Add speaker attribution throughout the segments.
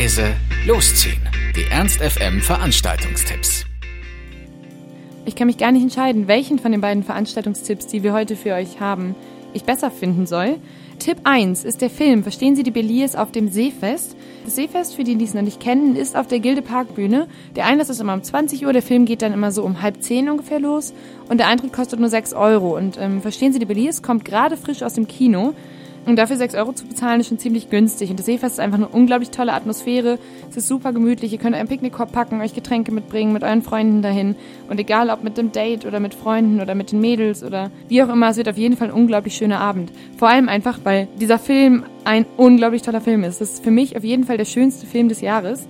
Speaker 1: leise, losziehen. Die Ernst FM Veranstaltungstipps.
Speaker 2: Ich kann mich gar nicht entscheiden, welchen von den beiden Veranstaltungstipps, die wir heute für euch haben, ich besser finden soll. Tipp 1 ist der Film Verstehen Sie die Beliers auf dem Seefest. Das Seefest, für die, die es noch nicht kennen, ist auf der Gilde Parkbühne. Der Einlass ist immer um 20 Uhr, der Film geht dann immer so um halb zehn ungefähr los und der Eintritt kostet nur 6 Euro. Und ähm, Verstehen Sie die Beliers kommt gerade frisch aus dem Kino. Und dafür 6 Euro zu bezahlen ist schon ziemlich günstig. Und das Seefest ist einfach eine unglaublich tolle Atmosphäre. Es ist super gemütlich. Ihr könnt einen Picknickkorb packen, euch Getränke mitbringen, mit euren Freunden dahin. Und egal ob mit dem Date oder mit Freunden oder mit den Mädels oder wie auch immer, es wird auf jeden Fall ein unglaublich schöner Abend. Vor allem einfach, weil dieser Film ein unglaublich toller Film ist. Das ist für mich auf jeden Fall der schönste Film des Jahres.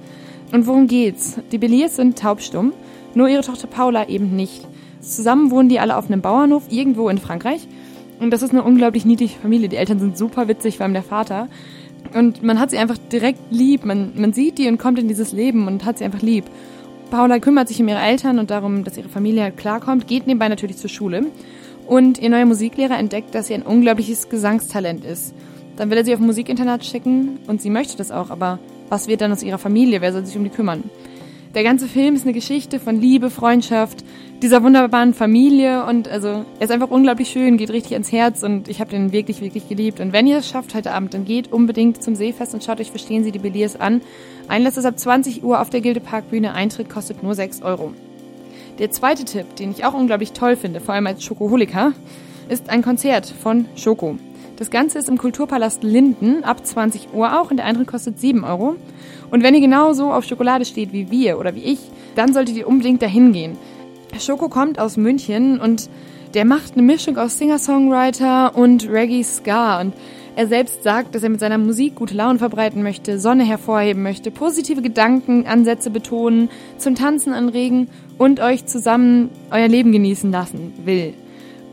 Speaker 2: Und worum geht's? Die Beliers sind taubstumm, nur ihre Tochter Paula eben nicht. Zusammen wohnen die alle auf einem Bauernhof irgendwo in Frankreich und das ist eine unglaublich niedliche Familie. Die Eltern sind super witzig, vor allem der Vater. Und man hat sie einfach direkt lieb. Man, man sieht die und kommt in dieses Leben und hat sie einfach lieb. Paula kümmert sich um ihre Eltern und darum, dass ihre Familie halt klarkommt, geht nebenbei natürlich zur Schule. Und ihr neuer Musiklehrer entdeckt, dass sie ein unglaubliches Gesangstalent ist. Dann will er sie auf ein Musikinternat schicken und sie möchte das auch, aber was wird dann aus ihrer Familie? Wer soll sich um die kümmern? Der ganze Film ist eine Geschichte von Liebe, Freundschaft, dieser wunderbaren Familie und also er ist einfach unglaublich schön, geht richtig ans Herz und ich habe den wirklich, wirklich geliebt. Und wenn ihr es schafft heute Abend, dann geht unbedingt zum Seefest und schaut euch Verstehen Sie die Beliers an. Einlass ist ab 20 Uhr auf der Gilde Parkbühne, Eintritt kostet nur 6 Euro. Der zweite Tipp, den ich auch unglaublich toll finde, vor allem als Schokoholiker, ist ein Konzert von Schoko. Das Ganze ist im Kulturpalast Linden ab 20 Uhr auch und der Eintritt kostet 7 Euro. Und wenn ihr genauso auf Schokolade steht wie wir oder wie ich, dann solltet ihr unbedingt dahin gehen. Schoko kommt aus München und der macht eine Mischung aus Singer-Songwriter und Reggae-Ska und er selbst sagt, dass er mit seiner Musik gute Laune verbreiten möchte, Sonne hervorheben möchte, positive Gedankenansätze betonen, zum Tanzen anregen und euch zusammen euer Leben genießen lassen will.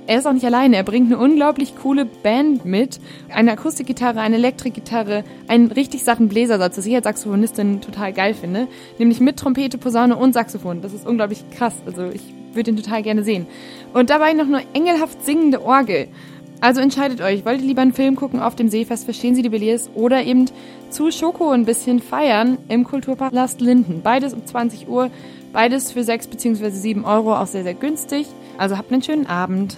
Speaker 2: Er ist auch nicht alleine. Er bringt eine unglaublich coole Band mit. Eine Akustikgitarre, eine Elektrikgitarre, einen richtig satten Bläsersatz, was ich als Saxophonistin total geil finde. Nämlich mit Trompete, Posaune und Saxophon. Das ist unglaublich krass. Also ich würde ihn total gerne sehen. Und dabei noch eine engelhaft singende Orgel. Also entscheidet euch, wollt ihr lieber einen Film gucken auf dem Seefest, verstehen Sie die Beliers oder eben zu Schoko ein bisschen feiern im Kulturpalast Linden. Beides um 20 Uhr, beides für 6 bzw. 7 Euro, auch sehr, sehr günstig. Also habt einen schönen Abend.